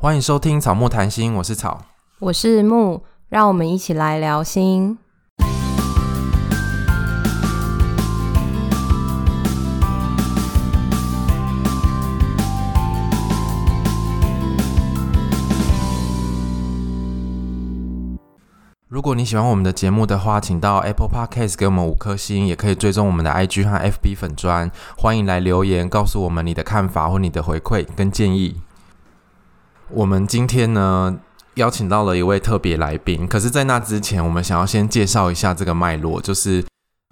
欢迎收听草木谈心，我是草，我是木，让我们一起来聊心。如果你喜欢我们的节目的话，请到 Apple Podcast 给我们五颗星，也可以追踪我们的 IG 和 FB 粉砖。欢迎来留言，告诉我们你的看法或你的回馈跟建议。我们今天呢，邀请到了一位特别来宾，可是，在那之前，我们想要先介绍一下这个脉络，就是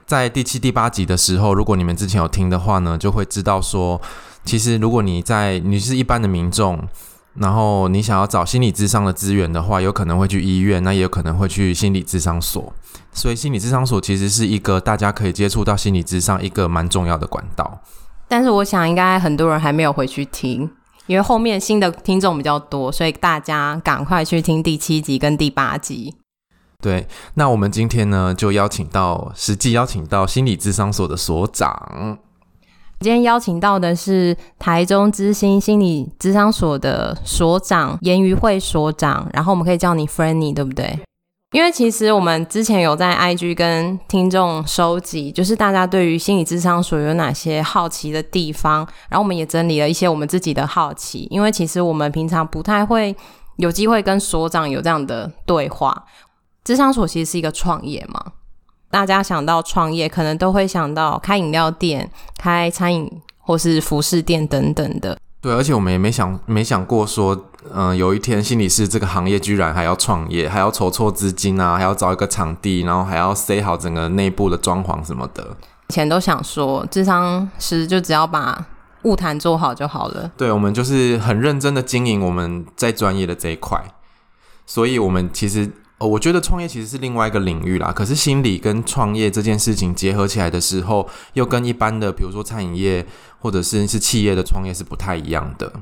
在第七、第八集的时候，如果你们之前有听的话呢，就会知道说，其实如果你在你是一般的民众，然后你想要找心理智商的资源的话，有可能会去医院，那也有可能会去心理智商所，所以心理智商所其实是一个大家可以接触到心理智商一个蛮重要的管道。但是我想，应该很多人还没有回去听。因为后面新的听众比较多，所以大家赶快去听第七集跟第八集。对，那我们今天呢，就邀请到实际邀请到心理智商所的所长。今天邀请到的是台中之星心理智商所的所长严于慧所长，然后我们可以叫你 Frannie，对不对？因为其实我们之前有在 IG 跟听众收集，就是大家对于心理智商所有哪些好奇的地方，然后我们也整理了一些我们自己的好奇。因为其实我们平常不太会有机会跟所长有这样的对话。智商所其实是一个创业嘛，大家想到创业，可能都会想到开饮料店、开餐饮或是服饰店等等的。对，而且我们也没想没想过说，嗯、呃，有一天心理师这个行业居然还要创业，还要筹措资金啊，还要找一个场地，然后还要塞好整个内部的装潢什么的。以前都想说，智商师就只要把物谈做好就好了。对，我们就是很认真的经营我们在专业的这一块，所以我们其实。哦，我觉得创业其实是另外一个领域啦。可是心理跟创业这件事情结合起来的时候，又跟一般的，比如说餐饮业或者是是企业的创业是不太一样的。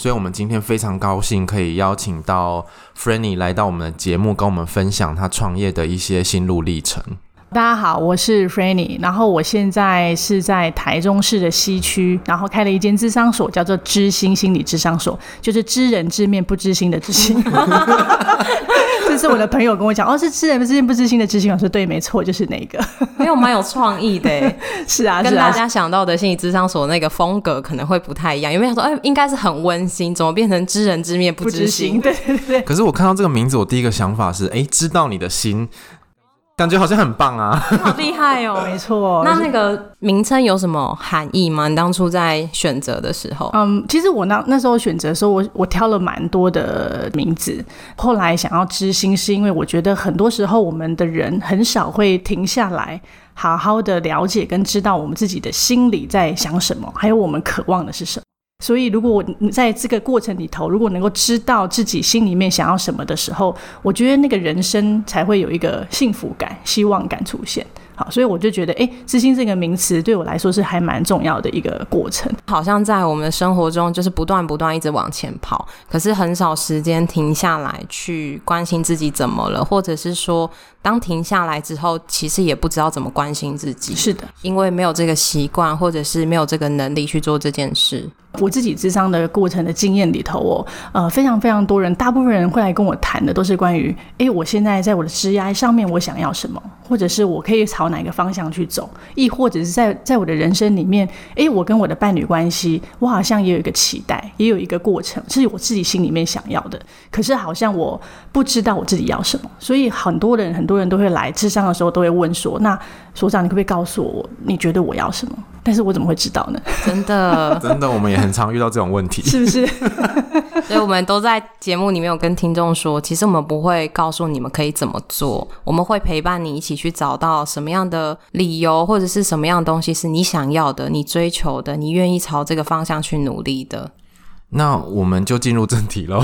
所以，我们今天非常高兴可以邀请到 Franny 来到我们的节目，跟我们分享他创业的一些心路历程。大家好，我是 Frannie，然后我现在是在台中市的西区，然后开了一间智商所，叫做知心心理智商所，就是知人知面不知心的知心。这是我的朋友跟我讲，哦，是知人知面不知心的知心。我说对，没错，就是那个，没有蛮有创意的。是啊，跟大家想到的心理智商所那个风格可能会不太一样。有没有想说，哎，应该是很温馨，怎么变成知人知面不知心？对对对。可是我看到这个名字，我第一个想法是，哎，知道你的心。感觉好像很棒啊，好厉害哦！没错，那那个名称有什么含义吗？你当初在选择的时候，嗯，其实我那那时候选择的时候，我我挑了蛮多的名字。后来想要知心，是因为我觉得很多时候我们的人很少会停下来，好好的了解跟知道我们自己的心里在想什么，还有我们渴望的是什么。所以，如果我在这个过程里头，如果能够知道自己心里面想要什么的时候，我觉得那个人生才会有一个幸福感、希望感出现。好，所以我就觉得，哎，知心这个名词对我来说是还蛮重要的一个过程。好像在我们的生活中，就是不断不断一直往前跑，可是很少时间停下来去关心自己怎么了，或者是说，当停下来之后，其实也不知道怎么关心自己。是的，因为没有这个习惯，或者是没有这个能力去做这件事。我自己智商的过程的经验里头，哦，呃，非常非常多人，大部分人会来跟我谈的都是关于，哎，我现在在我的职业上面，我想要什么，或者是我可以朝哪个方向去走，亦或者是在在我的人生里面，哎，我跟我的伴侣关系，我好像也有一个期待，也有一个过程，是我自己心里面想要的，可是好像我不知道我自己要什么，所以很多人很多人都会来咨商的时候都会问说，那所长，你可不可以告诉我，你觉得我要什么？但是我怎么会知道呢？真的，真的，我们也很常遇到这种问题，是不是？所以我们都在节目里面有跟听众说，其实我们不会告诉你们可以怎么做，我们会陪伴你一起去找到什么样的理由，或者是什么样的东西是你想要的、你追求的、你愿意朝这个方向去努力的。那我们就进入正题喽，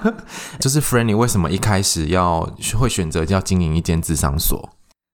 就是 Frannie 为什么一开始要会选择要经营一间智商所？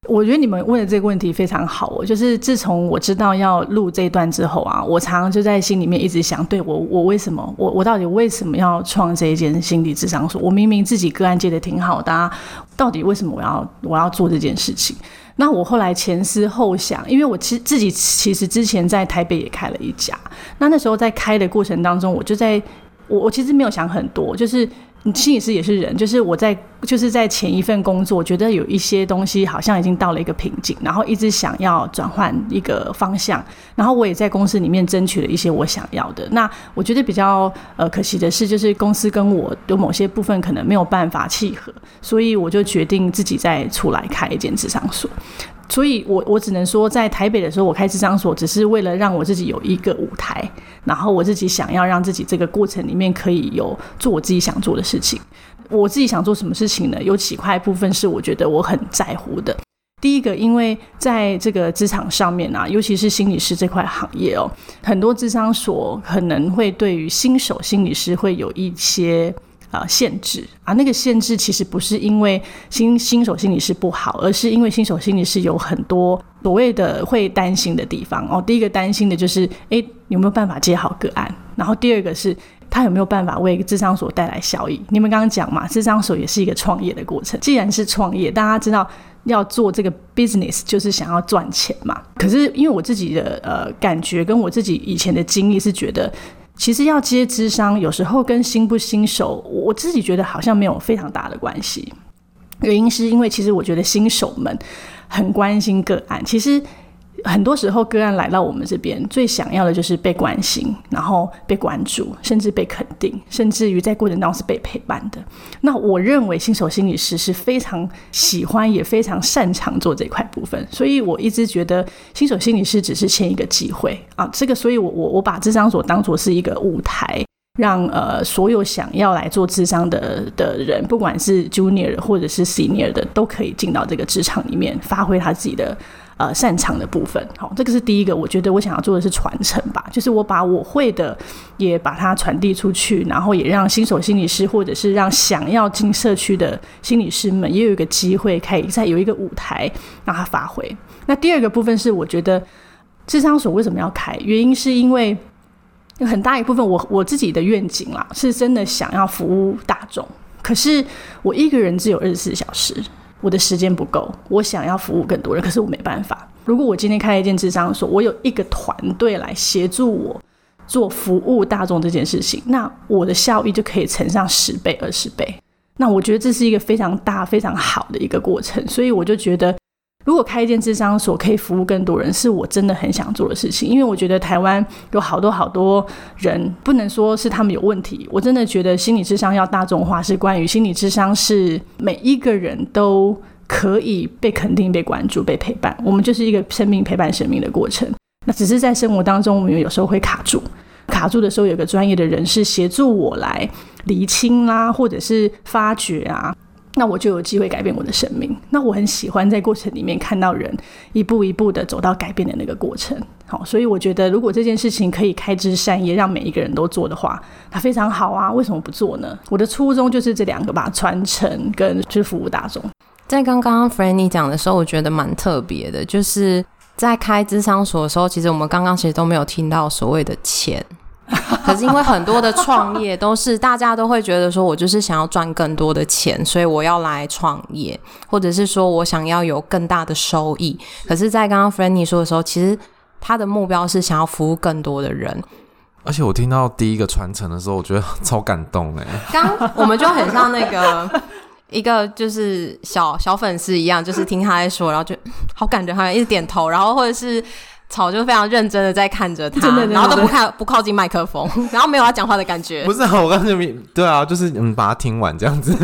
我觉得你们问的这个问题非常好，哦，就是自从我知道要录这一段之后啊，我常常就在心里面一直想，对我，我为什么，我我到底为什么要创这一间心理智商所？我明明自己个案接的挺好的，啊，到底为什么我要我要做这件事情？那我后来前思后想，因为我其实自己其实之前在台北也开了一家，那那时候在开的过程当中，我就在我我其实没有想很多，就是。心理师也是人，就是我在就是在前一份工作，觉得有一些东西好像已经到了一个瓶颈，然后一直想要转换一个方向，然后我也在公司里面争取了一些我想要的。那我觉得比较呃可惜的是，就是公司跟我有某些部分可能没有办法契合，所以我就决定自己再出来开一间咨商所。所以我，我只能说，在台北的时候，我开智商所，只是为了让我自己有一个舞台，然后我自己想要让自己这个过程里面可以有做我自己想做的事情。我自己想做什么事情呢？有几块部分是我觉得我很在乎的。第一个，因为在这个职场上面啊，尤其是心理师这块行业哦，很多智商所可能会对于新手心理师会有一些。呃，限制啊，那个限制其实不是因为新新手心理是不好，而是因为新手心理是有很多所谓的会担心的地方哦。第一个担心的就是，诶，有没有办法接好个案？然后第二个是，他有没有办法为智商所带来效益？你们刚刚讲嘛，智商所也是一个创业的过程。既然是创业，大家知道要做这个 business 就是想要赚钱嘛。可是因为我自己的呃感觉，跟我自己以前的经历是觉得。其实要接智商，有时候跟新不新手，我自己觉得好像没有非常大的关系。原因是因为，其实我觉得新手们很关心个案。其实。很多时候，个案来到我们这边，最想要的就是被关心，然后被关注，甚至被肯定，甚至于在过程当中是被陪伴的。那我认为新手心理师是非常喜欢，也非常擅长做这块部分。所以我一直觉得新手心理师只是签一个机会啊，这个，所以我我我把智商所当作是一个舞台，让呃所有想要来做智商的的人，不管是 junior 或者是 senior 的，都可以进到这个职场里面，发挥他自己的。呃，擅长的部分，好，这个是第一个。我觉得我想要做的是传承吧，就是我把我会的也把它传递出去，然后也让新手心理师或者是让想要进社区的心理师们也有一个机会，可以再有一个舞台让他发挥。那第二个部分是，我觉得智商所为什么要开？原因是因为很大一部分我我自己的愿景啦，是真的想要服务大众，可是我一个人只有二十四小时。我的时间不够，我想要服务更多人，可是我没办法。如果我今天开了一间智商所，我有一个团队来协助我做服务大众这件事情，那我的效益就可以乘上十倍、二十倍。那我觉得这是一个非常大、非常好的一个过程，所以我就觉得。如果开一间智商所可以服务更多人，是我真的很想做的事情。因为我觉得台湾有好多好多人，不能说是他们有问题。我真的觉得心理智商要大众化，是关于心理智商是每一个人都可以被肯定、被关注、被陪伴。我们就是一个生命陪伴生命的过程。那只是在生活当中，我们有时候会卡住，卡住的时候，有个专业的人士协助我来厘清啦，或者是发掘啊。那我就有机会改变我的生命。那我很喜欢在过程里面看到人一步一步的走到改变的那个过程。好，所以我觉得如果这件事情可以开枝散叶，让每一个人都做的话，那非常好啊。为什么不做呢？我的初衷就是这两个吧，传承跟就是服务大众。在刚刚 Frannie 讲的时候，我觉得蛮特别的，就是在开智商所的时候，其实我们刚刚其实都没有听到所谓的钱。可是因为很多的创业都是大家都会觉得说，我就是想要赚更多的钱，所以我要来创业，或者是说我想要有更大的收益。可是，在刚刚 Frannie 说的时候，其实他的目标是想要服务更多的人。而且我听到第一个传承的时候，我觉得超感动哎。刚我们就很像那个 一个就是小小粉丝一样，就是听他在说，然后就 好感觉，好像一直点头，然后或者是。草就非常认真的在看着他，然后都不看不靠近麦克风，然后没有他讲话的感觉。不是啊，我刚才对啊，就是嗯，把它听完这样子。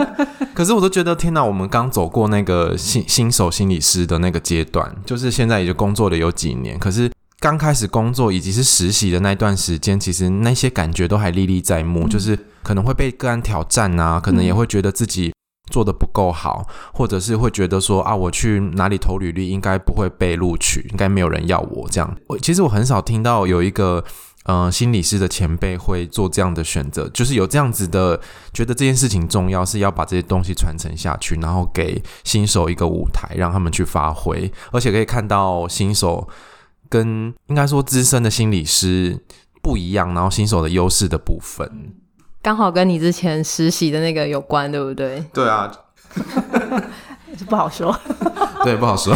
可是我都觉得，天哪，我们刚走过那个新新手心理师的那个阶段，就是现在已经工作了有几年，可是刚开始工作以及是实习的那段时间，其实那些感觉都还历历在目，嗯、就是可能会被个案挑战啊，可能也会觉得自己。做得不够好，或者是会觉得说啊，我去哪里投履历应该不会被录取，应该没有人要我这样。我其实我很少听到有一个呃心理师的前辈会做这样的选择，就是有这样子的觉得这件事情重要，是要把这些东西传承下去，然后给新手一个舞台，让他们去发挥，而且可以看到新手跟应该说资深的心理师不一样，然后新手的优势的部分。刚好跟你之前实习的那个有关，对不对？对啊，不好说。对，不好说。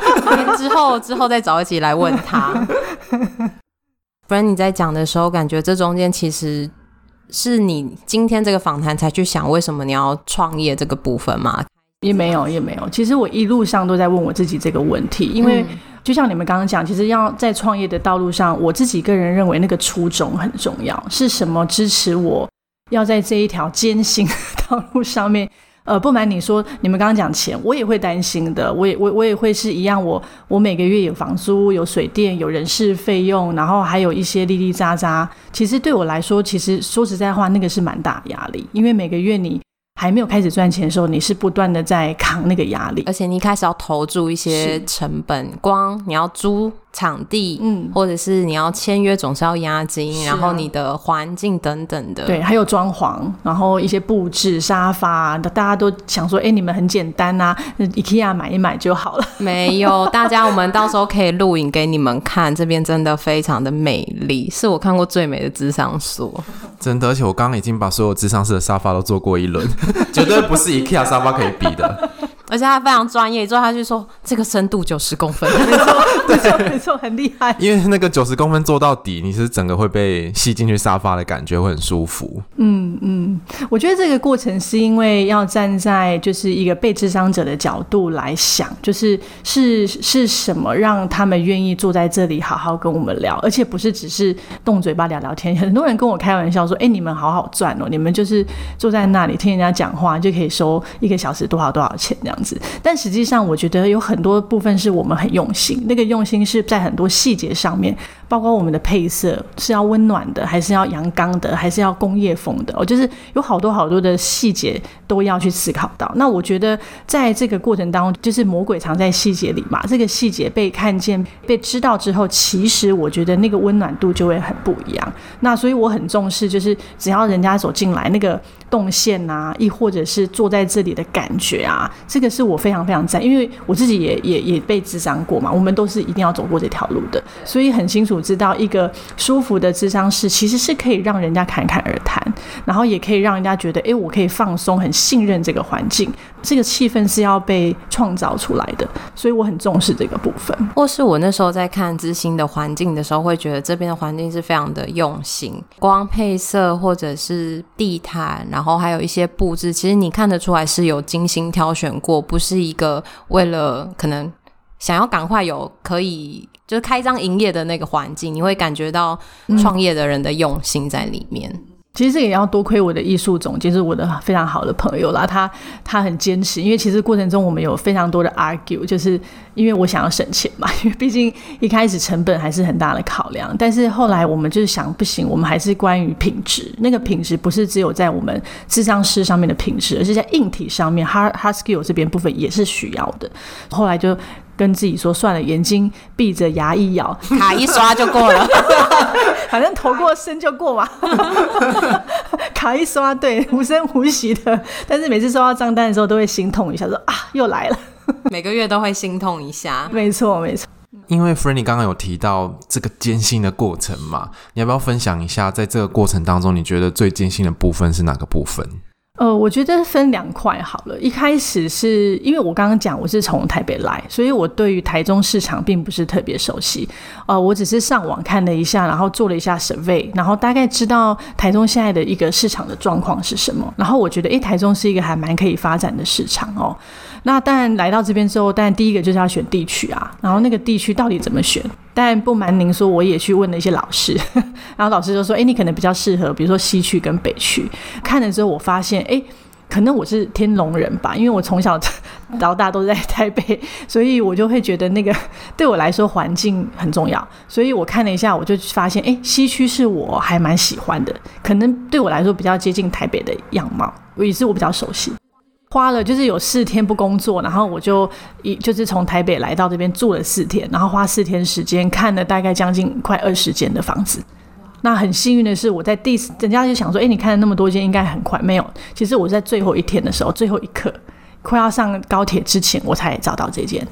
之后之后再找一集来问他。不然你在讲的时候，感觉这中间其实是你今天这个访谈才去想为什么你要创业这个部分吗？也没有，也没有。其实我一路上都在问我自己这个问题，因为就像你们刚刚讲，其实要在创业的道路上，我自己个人认为那个初衷很重要，是什么支持我要在这一条艰辛的 道路上面？呃，不瞒你说，你们刚刚讲钱，我也会担心的，我也我我也会是一样，我我每个月有房租、有水电、有人事费用，然后还有一些哩哩杂杂。其实对我来说，其实说实在话，那个是蛮大压力，因为每个月你。还没有开始赚钱的时候，你是不断的在扛那个压力，而且你一开始要投注一些成本，光你要租场地，嗯，或者是你要签约，总是要押金，啊、然后你的环境等等的，对，还有装潢，然后一些布置沙发，大家都想说，哎，你们很简单啊，IKEA 买一买就好了。没有，大家，我们到时候可以录影给你们看，这边真的非常的美丽，是我看过最美的智商所。真的，而且我刚刚已经把所有智商室的沙发都坐过一轮，绝对不是 IKEA 沙发可以比的。而且他非常专业，之后他就说这个深度九十公分，没错，没错，没错，很厉害。因为那个九十公分做到底，你是整个会被吸进去沙发的感觉会很舒服。嗯嗯，我觉得这个过程是因为要站在就是一个被智商者的角度来想，就是是是什么让他们愿意坐在这里好好跟我们聊，而且不是只是动嘴巴聊聊天。很多人跟我开玩笑说：“哎，你们好好赚哦，你们就是坐在那里听人家讲话就可以收一个小时多少多少钱这样。”样子但实际上，我觉得有很多部分是我们很用心，那个用心是在很多细节上面，包括我们的配色是要温暖的，还是要阳刚的，还是要工业风的，哦，就是有好多好多的细节都要去思考到。那我觉得在这个过程当中，就是魔鬼藏在细节里嘛，这个细节被看见、被知道之后，其实我觉得那个温暖度就会很不一样。那所以我很重视，就是只要人家走进来，那个动线啊，亦或者是坐在这里的感觉啊，这个。是我非常非常赞，因为我自己也也也被智商过嘛，我们都是一定要走过这条路的，所以很清楚知道一个舒服的智商室其实是可以让人家侃侃而谈，然后也可以让人家觉得，哎，我可以放松，很信任这个环境，这个气氛是要被创造出来的，所以我很重视这个部分。或是我那时候在看知心的环境的时候，会觉得这边的环境是非常的用心，光配色或者是地毯，然后还有一些布置，其实你看得出来是有精心挑选过。不是一个为了可能想要赶快有可以就是开张营业的那个环境，你会感觉到创业的人的用心在里面。嗯其实这个也要多亏我的艺术总监，是我的非常好的朋友啦。他他很坚持，因为其实过程中我们有非常多的 argue，就是因为我想要省钱嘛，因为 毕竟一开始成本还是很大的考量。但是后来我们就是想，不行，我们还是关于品质。那个品质不是只有在我们智商师上面的品质，而是在硬体上面，hard hard skill 这边部分也是需要的。后来就。跟自己说算了，眼睛闭着，牙一咬，卡一刷就过了，反正头过身就过嘛。卡一刷，对，无声无息的，但是每次收到账单的时候都会心痛一下，说啊，又来了。每个月都会心痛一下，没错没错。因为 f r e n d y 刚刚有提到这个艰辛的过程嘛，你要不要分享一下，在这个过程当中，你觉得最艰辛的部分是哪个部分？呃，我觉得分两块好了。一开始是因为我刚刚讲我是从台北来，所以我对于台中市场并不是特别熟悉。呃，我只是上网看了一下，然后做了一下 survey，然后大概知道台中现在的一个市场的状况是什么。然后我觉得，诶，台中是一个还蛮可以发展的市场哦。那当然来到这边之后，当然第一个就是要选地区啊，然后那个地区到底怎么选？但不瞒您说，我也去问了一些老师，然后老师就说：“哎，你可能比较适合，比如说西区跟北区。”看了之后，我发现，哎，可能我是天龙人吧，因为我从小到大都在台北，所以我就会觉得那个对我来说环境很重要。所以我看了一下，我就发现，哎，西区是我还蛮喜欢的，可能对我来说比较接近台北的样貌，也是我比较熟悉。花了就是有四天不工作，然后我就一就是从台北来到这边住了四天，然后花四天时间看了大概将近快二十间的房子。那很幸运的是，我在第人家就想说，哎，你看了那么多间，应该很快。没有，其实我在最后一天的时候，最后一刻快要上高铁之前，我才找到这间。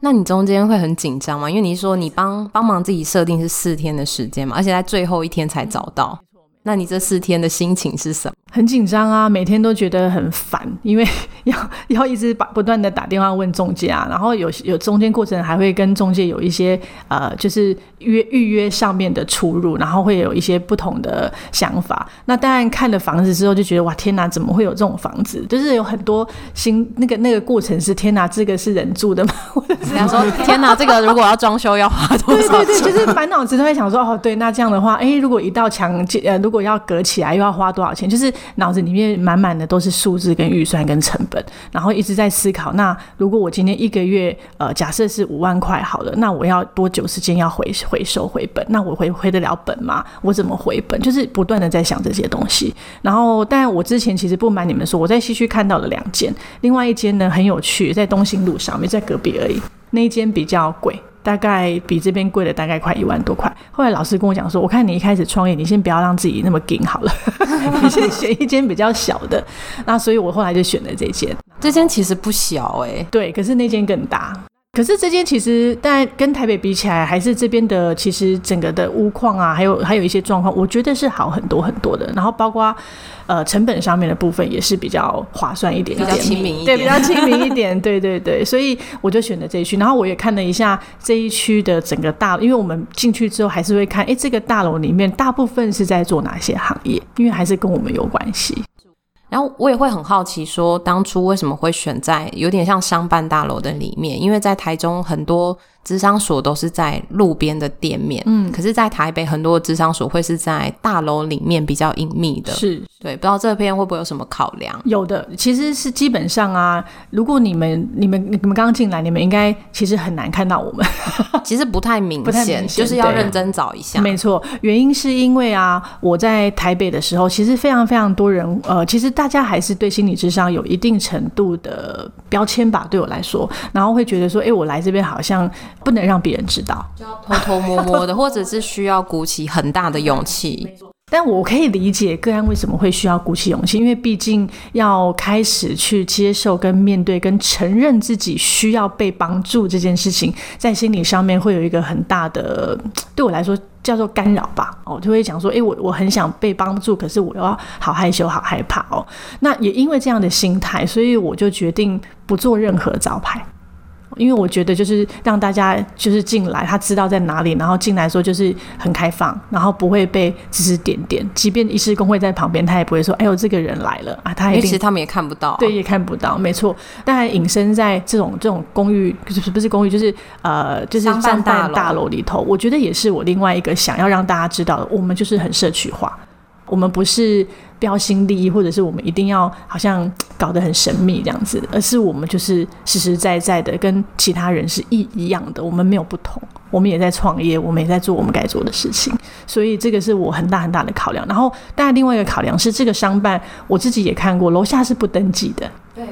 那你中间会很紧张吗？因为你说你帮帮忙自己设定是四天的时间嘛，而且在最后一天才找到。那你这四天的心情是什么？很紧张啊，每天都觉得很烦，因为 要要一直把不断的打电话问中介啊，然后有有中间过程还会跟中介有一些呃，就是约预约上面的出入，然后会有一些不同的想法。那当然看了房子之后就觉得哇天哪，怎么会有这种房子？就是有很多新那个那个过程是天哪，这个是人住的吗？或者是想说天哪，这个如果要装修要花多少钱？对对对，就是满脑子都会想说哦，对，那这样的话，哎，如果一道墙呃，如果果要隔起来又要花多少钱？就是。脑子里面满满的都是数字跟预算跟成本，然后一直在思考。那如果我今天一个月，呃，假设是五万块好了，那我要多久时间要回回收回本？那我回回得了本吗？我怎么回本？就是不断的在想这些东西。然后，但我之前其实不瞒你们说，我在西区看到了两间，另外一间呢很有趣，在东兴路上面，在隔壁而已。那间比较贵。大概比这边贵了大概快一万多块。后来老师跟我讲说，我看你一开始创业，你先不要让自己那么紧好了，你先选一间比较小的。那所以我后来就选了这间。这间其实不小哎、欸，对，可是那间更大。可是这间其实，但跟台北比起来，还是这边的其实整个的屋况啊，还有还有一些状况，我觉得是好很多很多的。然后包括。呃，成本上面的部分也是比较划算一点，比较亲民一点，对，比较亲民一点，对对对，所以我就选了这一区。然后我也看了一下这一区的整个大，因为我们进去之后还是会看，哎，这个大楼里面大部分是在做哪些行业，因为还是跟我们有关系。然后我也会很好奇，说当初为什么会选在有点像商办大楼的里面？因为在台中很多。咨商所都是在路边的店面，嗯，可是，在台北很多的咨商所会是在大楼里面比较隐秘的，是对，不知道这边会不会有什么考量？有的，其实是基本上啊，如果你们、你们、你们刚进来，你们应该其实很难看到我们，其实不太明显，不太明显，就是要认真找一下。没错，原因是因为啊，我在台北的时候，其实非常非常多人，呃，其实大家还是对心理智商有一定程度的标签吧，对我来说，然后会觉得说，哎，我来这边好像。不能让别人知道，就要偷偷摸摸的，或者是需要鼓起很大的勇气。但我可以理解个案为什么会需要鼓起勇气，因为毕竟要开始去接受、跟面对、跟承认自己需要被帮助这件事情，在心理上面会有一个很大的，对我来说叫做干扰吧。哦，就会讲说，诶，我我很想被帮助，可是我要好害羞、好害怕哦。那也因为这样的心态，所以我就决定不做任何招牌。因为我觉得就是让大家就是进来，他知道在哪里，然后进来说就是很开放，然后不会被指指点点。即便医师工会在旁边，他也不会说：“哎呦，这个人来了啊！”他也其实他们也看不到，啊，对，也看不到，没错。但隐身在这种这种公寓，就是不是公寓，就是呃，就是商办大楼里头，我觉得也是我另外一个想要让大家知道的，我们就是很社区化，我们不是。标新立异，或者是我们一定要好像搞得很神秘这样子，而是我们就是实实在在的跟其他人是一一样的，我们没有不同，我们也在创业，我们也在做我们该做的事情，所以这个是我很大很大的考量。然后，当然另外一个考量是这个商办，我自己也看过，楼下是不登记的。对，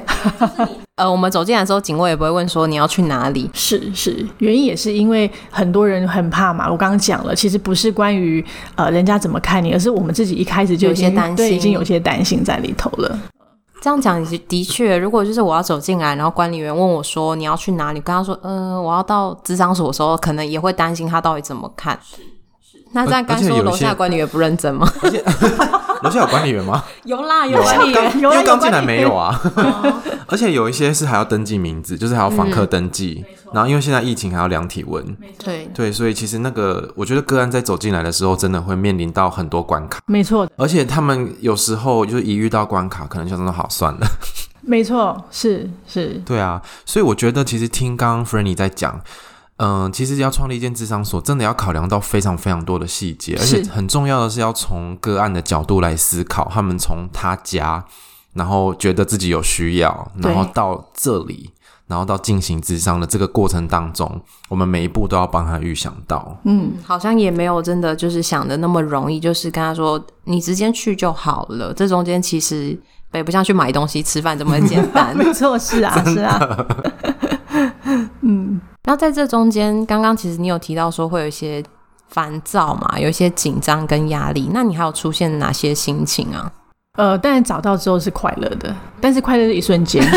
呃，我们走进来的时候，警卫也不会问说你要去哪里。是是，原因也是因为很多人很怕嘛。我刚刚讲了，其实不是关于呃人家怎么看你，而是我们自己一开始就已经有些担心，已经有些担心在里头了。这样讲的确，如果就是我要走进来，然后管理员问我说你要去哪里，跟他说嗯、呃，我要到咨商所的时候，可能也会担心他到底怎么看。那这样刚说楼下管理员不认真吗？楼下有管理员吗？有啦，有管理员，因为刚进来没有啊。而且有一些是还要登记名字，就是还要访客登记。嗯、然后因为现在疫情还要量体温，对对，所以其实那个我觉得个案在走进来的时候，真的会面临到很多关卡。没错，而且他们有时候就是一遇到关卡，可能就真的好算了。没错，是是。对啊，所以我觉得其实听刚刚 Frannie 在讲。嗯，其实要创立一间智商所，真的要考量到非常非常多的细节，而且很重要的是要从个案的角度来思考，他们从他家，然后觉得自己有需要，然后到这里，然后到进行智商的这个过程当中，我们每一步都要帮他预想到。嗯，好像也没有真的就是想的那么容易，就是跟他说你直接去就好了。这中间其实也不像去买东西、吃饭这么简单。没错，是啊，是啊。嗯。那在这中间，刚刚其实你有提到说会有一些烦躁嘛，有一些紧张跟压力。那你还有出现哪些心情啊？呃，但是找到之后是快乐的，但是快乐的一瞬间。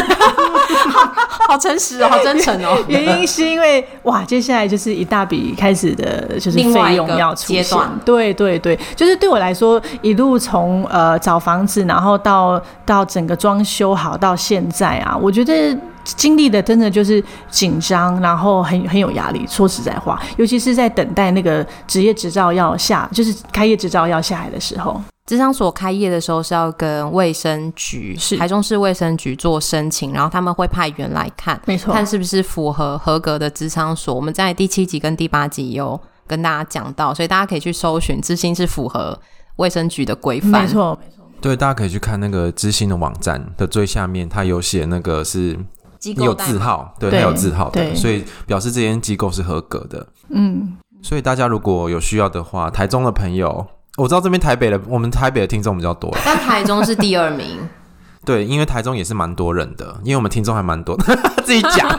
好诚实哦，好真诚哦。原因是因为哇，接下来就是一大笔开始的就是费用要出现。对对对，就是对我来说，一路从呃找房子，然后到到整个装修好到现在啊，我觉得经历的真的就是紧张，然后很很有压力。说实在话，尤其是在等待那个职业执照要下，就是开业执照要下来的时候。咨商所开业的时候是要跟卫生局，是台中市卫生局做申请，然后他们会派员来看，没错，看是不是符合合格的咨商所。我们在第七集跟第八集有跟大家讲到，所以大家可以去搜寻知心是符合卫生局的规范，没错，没错。对，大家可以去看那个知心的网站的最下面，它有写那个是有字号，对，它有字号的，所以表示这间机构是合格的。嗯，所以大家如果有需要的话，台中的朋友。我知道这边台北的，我们台北的听众比较多，但台中是第二名。对，因为台中也是蛮多人的，因为我们听众还蛮多的，自己讲。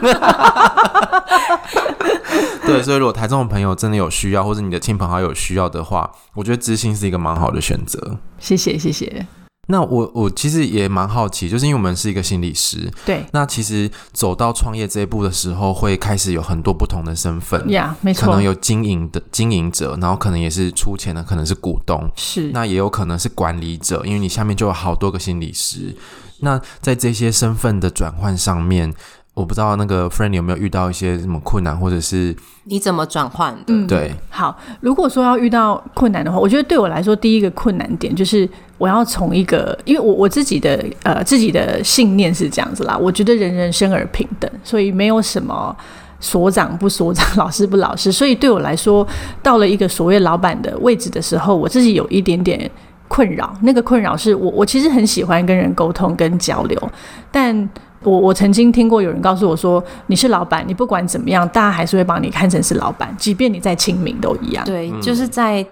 对，所以如果台中的朋友真的有需要，或者你的亲朋好友有需要的话，我觉得知心是一个蛮好的选择。谢谢，谢谢。那我我其实也蛮好奇，就是因为我们是一个心理师，对。那其实走到创业这一步的时候，会开始有很多不同的身份，呀，yeah, 没错。可能有经营的经营者，然后可能也是出钱的，可能是股东，是。那也有可能是管理者，因为你下面就有好多个心理师。那在这些身份的转换上面，我不知道那个 Frannie 有没有遇到一些什么困难，或者是你怎么转换的？嗯，对。好，如果说要遇到困难的话，我觉得对我来说，第一个困难点就是。我要从一个，因为我我自己的呃自己的信念是这样子啦，我觉得人人生而平等，所以没有什么所长不所长，老师不老师，所以对我来说，到了一个所谓老板的位置的时候，我自己有一点点困扰。那个困扰是我我其实很喜欢跟人沟通跟交流，但我我曾经听过有人告诉我说，你是老板，你不管怎么样，大家还是会把你看成是老板，即便你在清明都一样。对，就是在。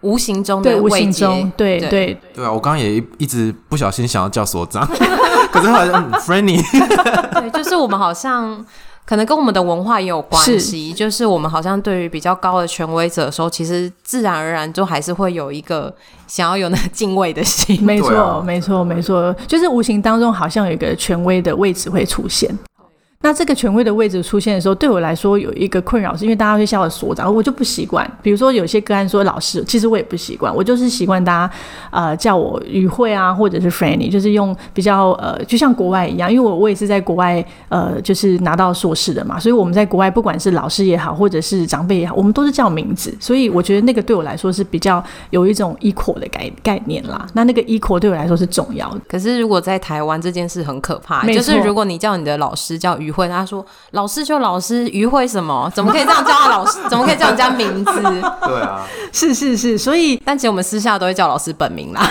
无形中的对，无形中，对对对，对啊！我刚刚也一一直不小心想要叫所长，可是后来嗯，Frannie，对，就是我们好像可能跟我们的文化也有关系，是就是我们好像对于比较高的权威者的时候，其实自然而然就还是会有一个想要有那个敬畏的心。没错，没错，没错，就是无形当中好像有一个权威的位置会出现。那这个权威的位置出现的时候，对我来说有一个困扰，是因为大家会叫我所长，我就不习惯。比如说有些个案说老师，其实我也不习惯，我就是习惯大家呃叫我于慧啊，或者是 Frannie，就是用比较呃，就像国外一样，因为我我也是在国外呃，就是拿到硕士的嘛，所以我们在国外不管是老师也好，或者是长辈也好，我们都是叫名字，所以我觉得那个对我来说是比较有一种 equal 的概概念啦。那那个 equal 对我来说是重要的。可是如果在台湾这件事很可怕，就是如果你叫你的老师叫于慧，他说老师就老师，于慧什么？怎么可以这样叫他老师？怎么可以叫人家名字？对啊，是是是，所以但其实我们私下都会叫老师本名啦。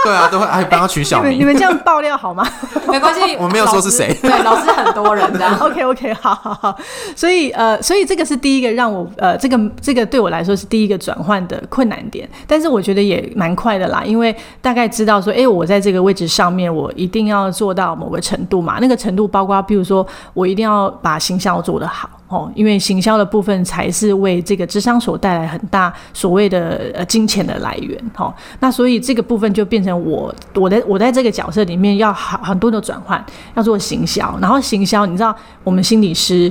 对啊，都会还帮他取小名。你们这样爆料好吗？没关系，我没有说是谁。对，老师很多人这样。OK OK，好好好。所以呃，所以这个是第一个让我呃，这个这个对我来说是第一个转换的困难点。但是我觉得也蛮快的啦，因为大概知道说，哎，我在这个位置上面，我一定要做到某个程度嘛。那个程度包括，比如说，我一定要把形象做得好。哦，因为行销的部分才是为这个智商所带来很大所谓的呃金钱的来源。哦，那所以这个部分就变成我我在我在这个角色里面要好很多的转换，要做行销。然后行销，你知道我们心理师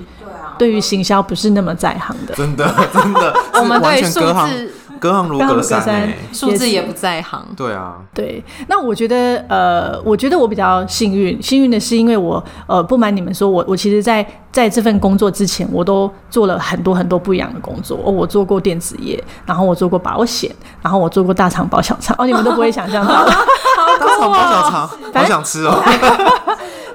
对于行销不是那么在行的，真的真的，我们对数字。隔行如隔山，数字也不在行。对啊，对。那我觉得，呃，我觉得我比较幸运。幸运的是，因为我，呃，不瞒你们说，我我其实在在这份工作之前，我都做了很多很多不一样的工作。哦，我做过电子业，然后我做过保险，然后我做过大肠包小肠。哦，你们都不会想象到，大肠包小肠，好想吃哦。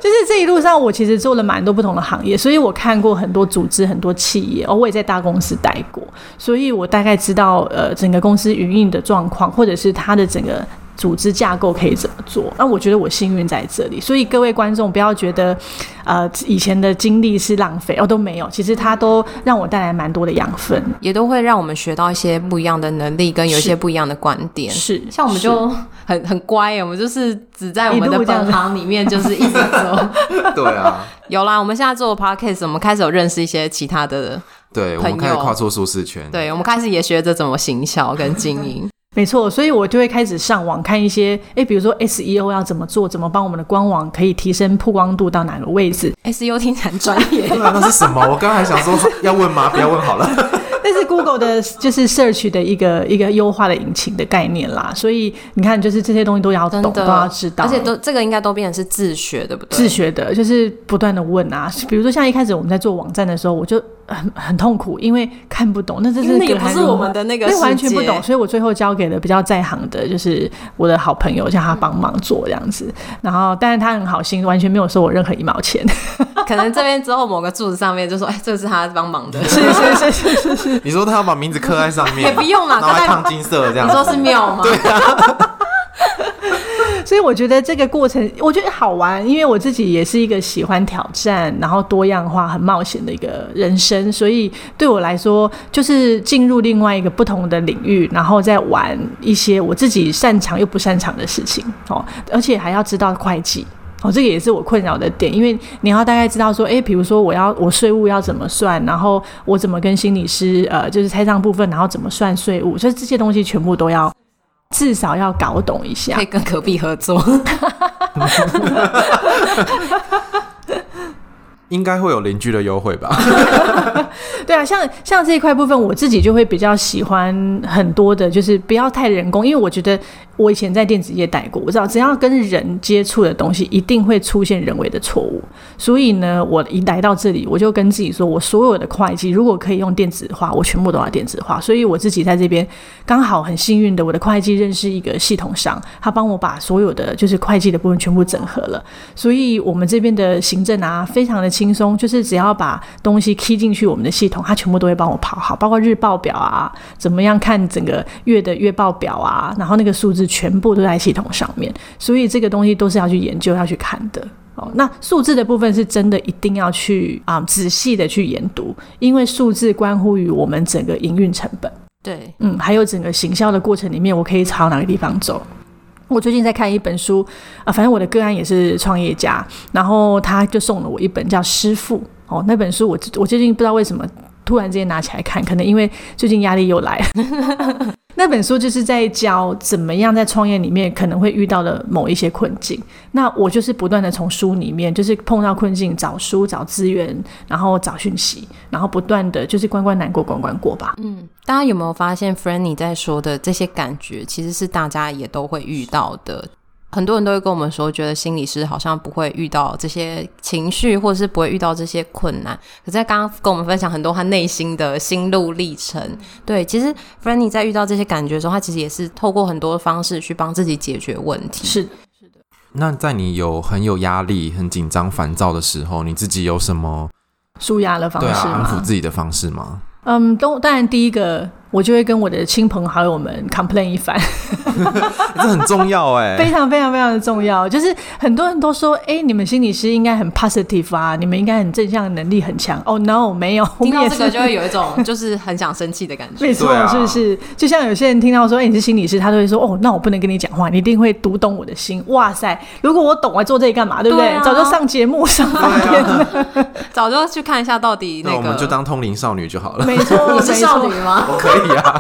就是这一路上，我其实做了蛮多不同的行业，所以我看过很多组织、很多企业，哦，我也在大公司待过，所以我大概知道呃整个公司营运的状况，或者是它的整个。组织架构可以怎么做？那我觉得我幸运在这里，所以各位观众不要觉得，呃，以前的经历是浪费哦，都没有，其实它都让我带来蛮多的养分，也都会让我们学到一些不一样的能力，跟有一些不一样的观点。是，像我们就很很乖，我们就是只在我们的本行里面，就是一直走。对啊，有啦，我们现在做 podcast，我们开始有认识一些其他的，对，我们开始跨出舒适圈，对，我们开始也学着怎么行销跟经营。没错，所以我就会开始上网看一些，哎，比如说 SEO 要怎么做，怎么帮我们的官网可以提升曝光度到哪个位置？SEO 听起来很专业，那是什么？我刚刚还想说要问吗？不要问好了。那是 Google 的，就是 Search 的一个一个优化的引擎的概念啦。所以你看，就是这些东西都要懂，都要知道，而且都这个应该都变成是自学，对不对？自学的，就是不断的问啊。比如说像一开始我们在做网站的时候，我就很很痛苦，因为看不懂。那这是那也不是我们的那个，那完全不懂。所以我最后交给了比较在行的，就是我的好朋友，叫他帮忙做这样子。然后，但是他很好心，完全没有收我任何一毛钱。可能这边之后某个柱子上面就说：“哎，这是他帮忙的。”是是是是是是。你说他要把名字刻在上面，也不用了，然后还烫金色这样。你说是庙吗？对啊。所以我觉得这个过程，我觉得好玩，因为我自己也是一个喜欢挑战，然后多样化、很冒险的一个人生。所以对我来说，就是进入另外一个不同的领域，然后再玩一些我自己擅长又不擅长的事情哦，而且还要知道会计。哦，这个也是我困扰的点，因为你要大概知道说，诶，比如说我要我税务要怎么算，然后我怎么跟心理师，呃，就是拆账部分，然后怎么算税务，所以这些东西全部都要至少要搞懂一下，可以跟隔壁合作。应该会有邻居的优惠吧？对啊，像像这一块部分，我自己就会比较喜欢很多的，就是不要太人工，因为我觉得我以前在电子业待过，我知道只要跟人接触的东西，一定会出现人为的错误。所以呢，我一来到这里，我就跟自己说，我所有的会计如果可以用电子化，我全部都要电子化。所以我自己在这边刚好很幸运的，我的会计认识一个系统商，他帮我把所有的就是会计的部分全部整合了。所以我们这边的行政啊，非常的轻。松，就是只要把东西贴进去我们的系统，它全部都会帮我跑好，包括日报表啊，怎么样看整个月的月报表啊，然后那个数字全部都在系统上面，所以这个东西都是要去研究、要去看的哦。那数字的部分是真的一定要去啊、嗯、仔细的去研读，因为数字关乎于我们整个营运成本。对，嗯，还有整个行销的过程里面，我可以朝哪个地方走。我最近在看一本书啊，反正我的个案也是创业家，然后他就送了我一本叫《师傅》哦，那本书我我最近不知道为什么突然之间拿起来看，可能因为最近压力又来了。那本书就是在教怎么样在创业里面可能会遇到的某一些困境。那我就是不断的从书里面，就是碰到困境找书找资源，然后找讯息，然后不断的就是关关难过关关过吧。嗯，大家有没有发现，franny 在说的这些感觉，其实是大家也都会遇到的。很多人都会跟我们说，觉得心理师好像不会遇到这些情绪，或者是不会遇到这些困难。可在刚刚跟我们分享很多他内心的心路历程。对，其实 Frannie 在遇到这些感觉的时候，他其实也是透过很多方式去帮自己解决问题。是，是的。那在你有很有压力、很紧张、烦躁的时候，你自己有什么舒压的方式吗？对啊，安抚自己的方式吗？嗯，都当然第一个。我就会跟我的亲朋好友们 complain 一番，这很重要 哎，非常非常非常的重要。就是很多人都说，哎，你们心理师应该很 positive 啊，你们应该很正向，能力很强。哦、oh,，no，没有。听到这个就会有一种就是很想生气的感觉。没错，啊、是不是？就像有些人听到说，哎，你是心理师，他都会说，哦，那我不能跟你讲话，你一定会读懂我的心。哇塞，如果我懂，我做这里干嘛？对不对？早就上节目上半天了，啊、早就去看一下到底那个。那我们就当通灵少女就好了。没错，你是少女吗？我可以。呀，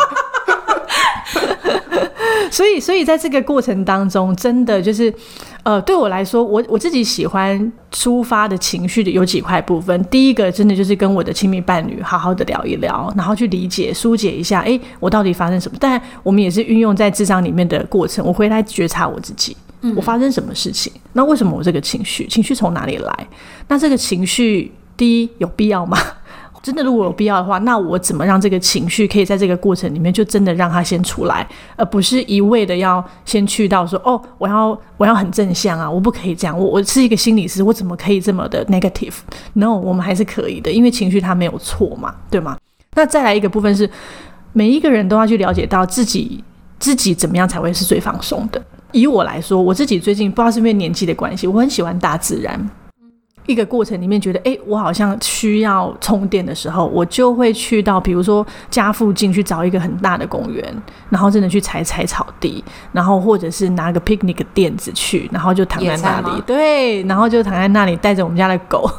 所以，所以在这个过程当中，真的就是，呃，对我来说，我我自己喜欢抒发的情绪的有几块部分。第一个，真的就是跟我的亲密伴侣好好的聊一聊，然后去理解、疏解一下，哎，我到底发生什么？但我们也是运用在智商里面的过程，我回来觉察我自己，我发生什么事情？那为什么我这个情绪？情绪从哪里来？那这个情绪，第一，有必要吗？真的，如果有必要的话，那我怎么让这个情绪可以在这个过程里面就真的让它先出来，而不是一味的要先去到说哦，我要我要很正向啊，我不可以这样，我我是一个心理师，我怎么可以这么的 negative？No，我们还是可以的，因为情绪它没有错嘛，对吗？那再来一个部分是，每一个人都要去了解到自己自己怎么样才会是最放松的。以我来说，我自己最近不知道是因为年纪的关系，我很喜欢大自然。一个过程里面觉得，哎，我好像需要充电的时候，我就会去到，比如说家附近去找一个很大的公园，然后真的去踩踩草地，然后或者是拿个 picnic 垫子去，然后就躺在那里，对，然后就躺在那里带着我们家的狗，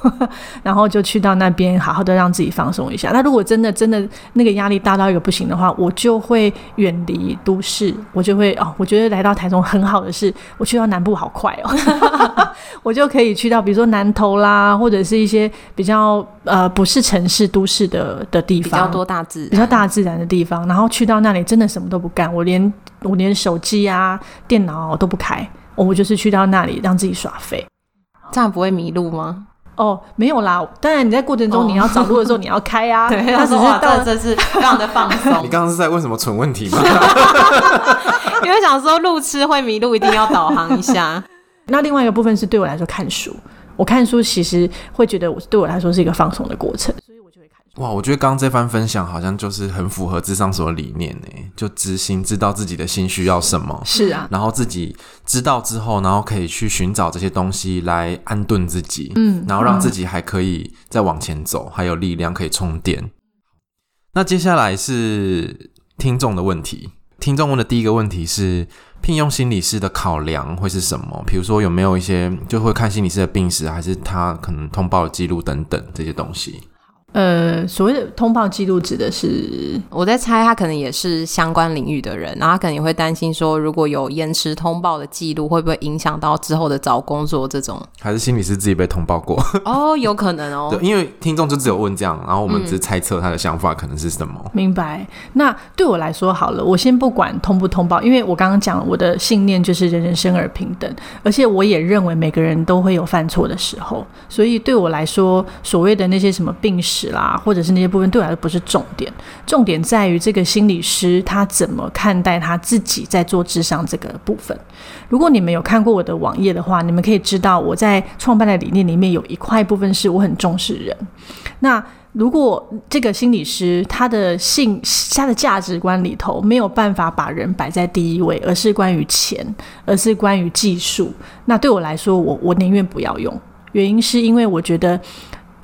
然后就去到那边好好的让自己放松一下。那如果真的真的那个压力大到一个不行的话，我就会远离都市，我就会哦，我觉得来到台中很好的是，我去到南部好快哦，我就可以去到比如说南投。啦，或者是一些比较呃不是城市都市的的地方，比较多大自然，比较大自然的地方，然后去到那里真的什么都不干，我连我连手机啊、电脑都不开，我就是去到那里让自己耍废，这样不会迷路吗？哦，没有啦，当然你在过程中你要找路的时候你要开啊，对，他只是到这是非常的放松。你刚刚是在问什么蠢问题吗？因为想说路痴会迷路，一定要导航一下。那另外一个部分是对我来说看书。我看书其实会觉得，我对我来说是一个放松的过程，所以我就会看书。哇，我觉得刚刚这番分享好像就是很符合智商所的理念呢，就知心，知道自己的心需要什么，是啊，然后自己知道之后，然后可以去寻找这些东西来安顿自己，嗯，然后让自己还可以再往前走，还有力量可以充电。那接下来是听众的问题，听众问的第一个问题是。聘用心理师的考量会是什么？比如说有没有一些就会看心理师的病史，还是他可能通报的记录等等这些东西？呃，所谓的通报记录指的是，我在猜他可能也是相关领域的人，然后他可能也会担心说，如果有延迟通报的记录，会不会影响到之后的找工作这种？还是心理师自己被通报过？哦，有可能哦。对，因为听众就只有问这样，然后我们只猜测他的想法可能是什么。嗯。明白。那对我来说，好了，我先不管通不通报，因为我刚刚讲我的信念就是人人生而平等，而且我也认为每个人都会有犯错的时候，所以对我来说，所谓的那些什么病史。啦，或者是那些部分对我来说不是重点，重点在于这个心理师他怎么看待他自己在做智商这个部分。如果你们有看过我的网页的话，你们可以知道我在创办的理念里面有一块部分是我很重视人。那如果这个心理师他的性他的价值观里头没有办法把人摆在第一位，而是关于钱，而是关于技术，那对我来说，我我宁愿不要用。原因是因为我觉得。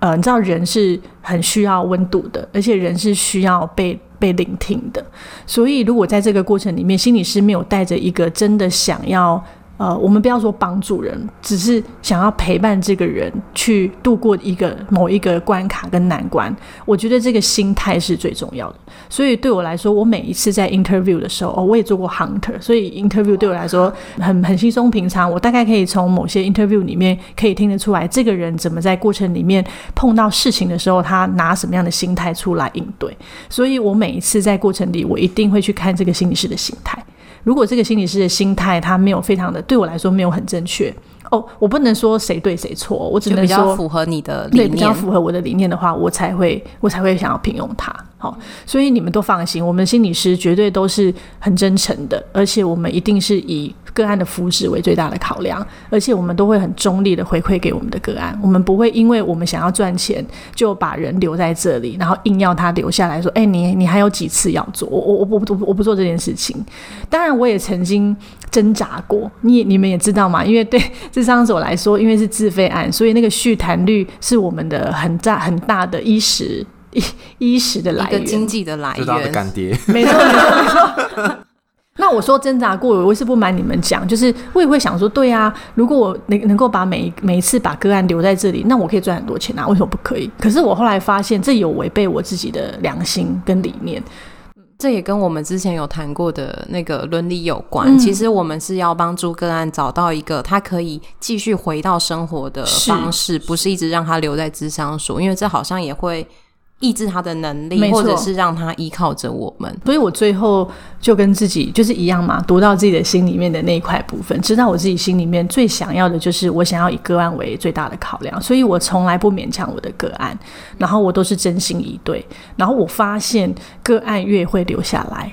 呃，你知道人是很需要温度的，而且人是需要被被聆听的。所以，如果在这个过程里面，心理师没有带着一个真的想要。呃，我们不要说帮助人，只是想要陪伴这个人去度过一个某一个关卡跟难关。我觉得这个心态是最重要的。所以对我来说，我每一次在 interview 的时候，哦，我也做过 hunter，所以 interview 对我来说很很轻松平常。我大概可以从某些 interview 里面可以听得出来，这个人怎么在过程里面碰到事情的时候，他拿什么样的心态出来应对。所以我每一次在过程里，我一定会去看这个心理师的心态。如果这个心理师的心态他没有非常的对我来说没有很正确哦，我不能说谁对谁错，我只能说比较符合你的理念，对，比较符合我的理念的话，我才会我才会想要聘用他。好，所以你们都放心，我们心理师绝对都是很真诚的，而且我们一定是以个案的福祉为最大的考量，而且我们都会很中立的回馈给我们的个案，我们不会因为我们想要赚钱就把人留在这里，然后硬要他留下来说，哎，你你还有几次要做？我我我我我不做这件事情。当然，我也曾经挣扎过，你你们也知道嘛，因为对咨商所来说，因为是自费案，所以那个续谈率是我们的很大很大的衣食。衣衣食的来源，一个经济的来源，他的干爹。没错，没错，没错。那我说挣扎过，我是不瞒你们讲，就是我也会想说，对啊，如果我能能够把每一每一次把个案留在这里，那我可以赚很多钱啊，为什么不可以？可是我后来发现，这有违背我自己的良心跟理念。这也跟我们之前有谈过的那个伦理有关。嗯、其实我们是要帮助个案找到一个他可以继续回到生活的方式，是不是一直让他留在智商所，因为这好像也会。抑制他的能力，或者是让他依靠着我们。所以我最后就跟自己就是一样嘛，读到自己的心里面的那一块部分，知道我自己心里面最想要的就是我想要以个案为最大的考量，所以我从来不勉强我的个案，然后我都是真心以对，然后我发现个案越会留下来。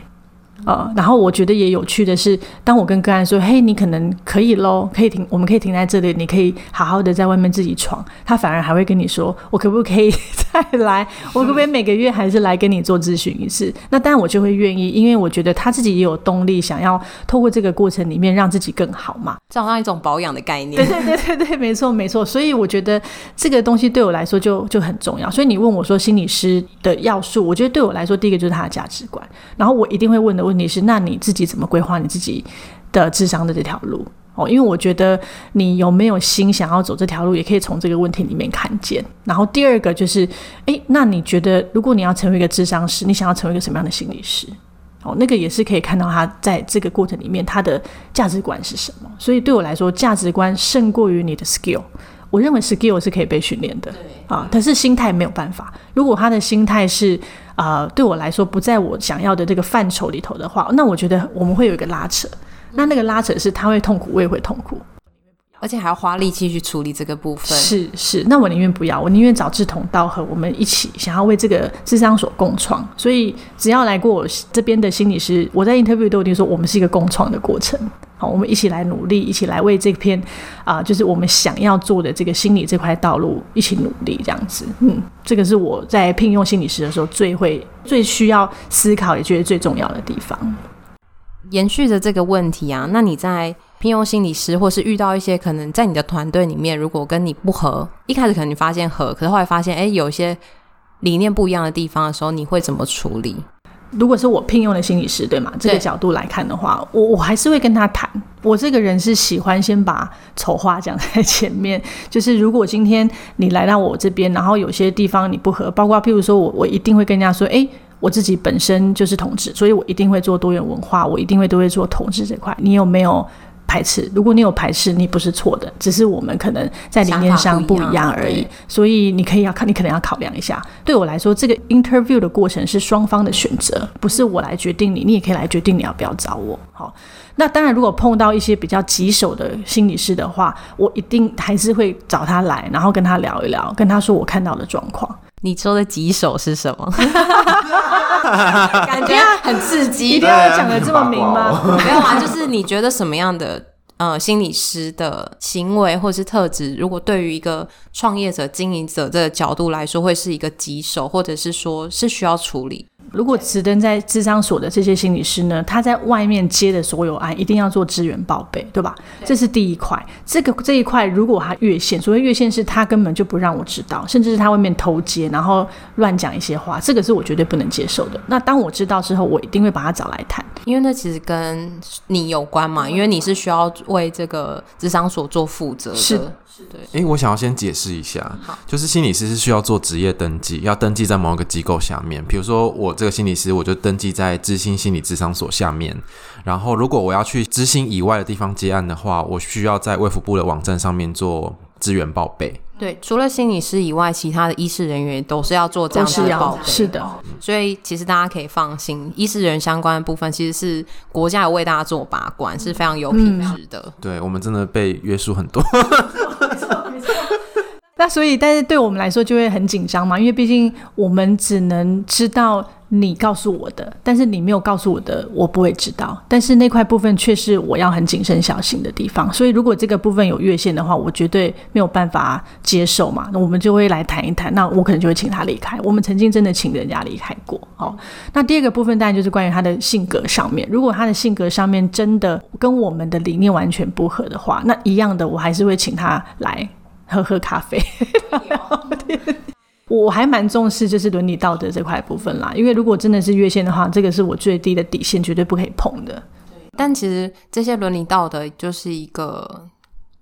呃，然后我觉得也有趣的是，当我跟个案说：“嘿，你可能可以喽，可以停，我们可以停在这里，你可以好好的在外面自己闯。”他反而还会跟你说：“我可不可以 再来？我可不可以每个月还是来跟你做咨询一次？那当然我就会愿意，因为我觉得他自己也有动力，想要透过这个过程里面让自己更好嘛。这好像一种保养的概念。对对对对对，没错没错。所以我觉得这个东西对我来说就就很重要。所以你问我说心理师的要素，我觉得对我来说第一个就是他的价值观。然后我一定会问的问题是：那你自己怎么规划你自己的智商的这条路？哦，因为我觉得你有没有心想要走这条路，也可以从这个问题里面看见。然后第二个就是，诶，那你觉得如果你要成为一个智商师，你想要成为一个什么样的心理师？哦，那个也是可以看到他在这个过程里面他的价值观是什么。所以对我来说，价值观胜过于你的 skill。我认为 skill 是可以被训练的，啊，但是心态没有办法。如果他的心态是啊、呃，对我来说不在我想要的这个范畴里头的话，那我觉得我们会有一个拉扯。那那个拉扯是他会痛苦，我也会痛苦，而且还要花力气去处理这个部分。是是，那我宁愿不要，我宁愿找志同道合，我们一起想要为这个智商所共创。所以只要来过我这边的心理师，我在 interview 都一定说我们是一个共创的过程。好，我们一起来努力，一起来为这篇啊、呃，就是我们想要做的这个心理这块道路一起努力，这样子。嗯，这个是我在聘用心理师的时候最会、最需要思考，也觉得最重要的地方。延续着这个问题啊，那你在聘用心理师，或是遇到一些可能在你的团队里面，如果跟你不合，一开始可能你发现合，可是后来发现哎，有一些理念不一样的地方的时候，你会怎么处理？如果是我聘用的心理师，对吗？这个角度来看的话，我我还是会跟他谈。我这个人是喜欢先把丑话讲在前面，就是如果今天你来到我这边，然后有些地方你不合，包括譬如说我我一定会跟人家说，哎。我自己本身就是同志，所以我一定会做多元文化，我一定会都会做同志这块。你有没有排斥？如果你有排斥，你不是错的，只是我们可能在理念上不一样而已。所以你可以要看，你可能要考量一下。对我来说，这个 interview 的过程是双方的选择，不是我来决定你，你也可以来决定你要不要找我。好，那当然，如果碰到一些比较棘手的心理师的话，我一定还是会找他来，然后跟他聊一聊，跟他说我看到的状况。你说的棘手是什么？感觉很刺激，一定要讲的这么明吗？没有啊，就是你觉得什么样的呃心理师的行为或是特质，如果对于一个创业者、经营者这个角度来说，会是一个棘手，或者是说是需要处理？如果持登在智商所的这些心理师呢，他在外面接的所有案，一定要做资源报备，对吧？这是第一块。这个这一块，如果他越线，所谓越线是他根本就不让我知道，甚至是他外面偷接，然后乱讲一些话，这个是我绝对不能接受的。那当我知道之后，我一定会把他找来谈，因为那其实跟你有关嘛，因为你是需要为这个智商所做负责的。是。对，哎、欸，我想要先解释一下，就是心理师是需要做职业登记，要登记在某一个机构下面。比如说我这个心理师，我就登记在知心心理咨商所下面。然后，如果我要去知心以外的地方接案的话，我需要在卫福部的网站上面做资源报备。对，除了心理师以外，其他的医师人员都是要做这样的报备。是的，所以其实大家可以放心，医师人相关的部分其实是国家有为大家做把关，是非常有品质的。嗯、对，我们真的被约束很多。那所以，但是对我们来说就会很紧张嘛，因为毕竟我们只能知道你告诉我的，但是你没有告诉我的，我不会知道。但是那块部分却是我要很谨慎小心的地方。所以，如果这个部分有越线的话，我绝对没有办法接受嘛。那我们就会来谈一谈。那我可能就会请他离开。我们曾经真的请人家离开过。好，那第二个部分当然就是关于他的性格上面。如果他的性格上面真的跟我们的理念完全不合的话，那一样的，我还是会请他来。喝喝咖啡，我还蛮重视就是伦理道德这块部分啦，因为如果真的是越线的话，这个是我最低的底线，绝对不可以碰的。但其实这些伦理道德就是一个。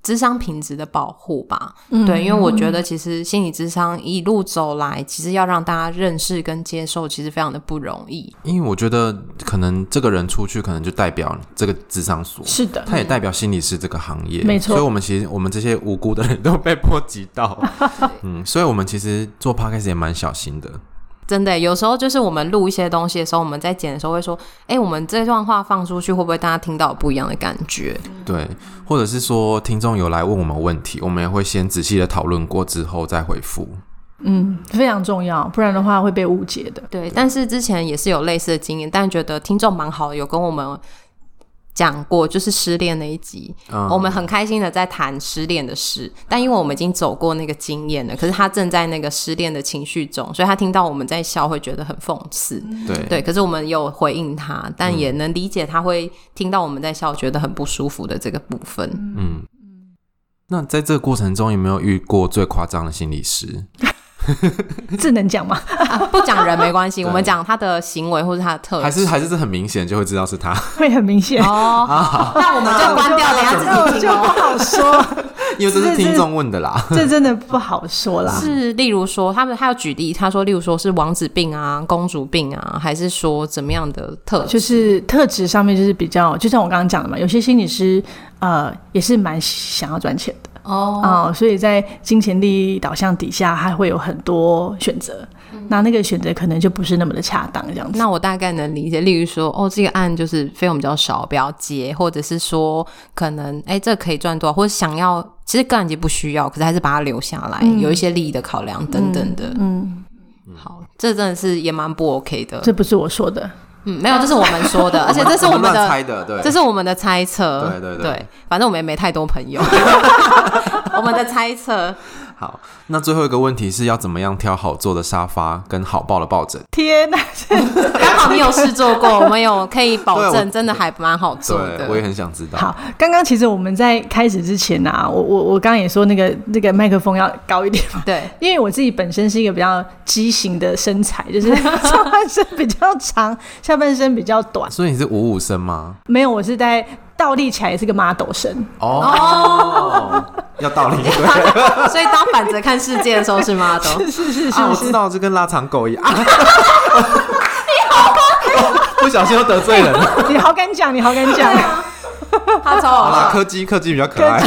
咨商品质的保护吧，嗯，对，因为我觉得其实心理智商一路走来，其实要让大家认识跟接受，其实非常的不容易。因为我觉得可能这个人出去，可能就代表这个智商所，是的，他也代表心理师这个行业，没错。所以我们其实我们这些无辜的人都被波及到，嗯，所以我们其实做 podcast 也蛮小心的。真的，有时候就是我们录一些东西的时候，我们在剪的时候会说：“哎，我们这段话放出去，会不会大家听到不一样的感觉？”对，或者是说听众有来问我们问题，我们也会先仔细的讨论过之后再回复。嗯，非常重要，不然的话会被误解的。对，但是之前也是有类似的经验，但觉得听众蛮好的，有跟我们讲过，就是失恋那一集，嗯、我们很开心的在谈失恋的事，但因为我们已经走过那个经验了，可是他正在那个失恋的情绪中，所以他听到我们在笑会觉得很讽刺，对。对，可是我们有回应他，但也能理解他会听到我们在笑觉得很不舒服的这个部分，嗯，那在这个过程中有没有遇过最夸张的心理师？这能讲吗？啊、不讲人没关系，我们讲他的行为或者他的特质，还是还是这很明显就会知道是他，会很明显哦。那我们就关掉，等下自己听就不好说，因为这是听众问的啦，这真的不好说啦。是，例如说，他们他要举例，他说，例如说是王子病啊、公主病啊，还是说怎么样的特质？就是特质上面就是比较，就像我刚刚讲的嘛，有些心理师呃也是蛮想要赚钱的。哦、oh. 嗯，所以在金钱利益导向底下，还会有很多选择，嗯、那那个选择可能就不是那么的恰当这样子。那我大概能理解，例如说，哦，这个案就是费用比较少，不要接，或者是说，可能哎，这个、可以赚多少，或者想要，其实个案级不需要，可是还是把它留下来，嗯、有一些利益的考量等等的。嗯，嗯好，这真的是也蛮不 OK 的。这不是我说的。嗯，没有，这是我们说的，而且这是我们的猜的，对，这是我们的猜测，对对对，对，反正我们也没太多朋友，我们的猜测。好，那最后一个问题是要怎么样挑好坐的沙发跟好抱的抱枕？天哪，刚好你有试坐过，我们有可以保证，真的还蛮好坐的。我也很想知道。好，刚刚其实我们在开始之前呢、啊，我我我刚刚也说那个那个麦克风要高一点嘛，对，因为我自己本身是一个比较畸形的身材，就是 上半身比较长，下半身比较短。所以你是五五身吗？没有，我是在。倒立起来也是个 model 身哦，要倒立。对，所以当反着看世界的时候是 model，是是是是，我知道，就跟拉长狗一样。你好，不小心又得罪人了。你好敢讲，你好敢讲，他超好啦，柯基柯基比较可爱。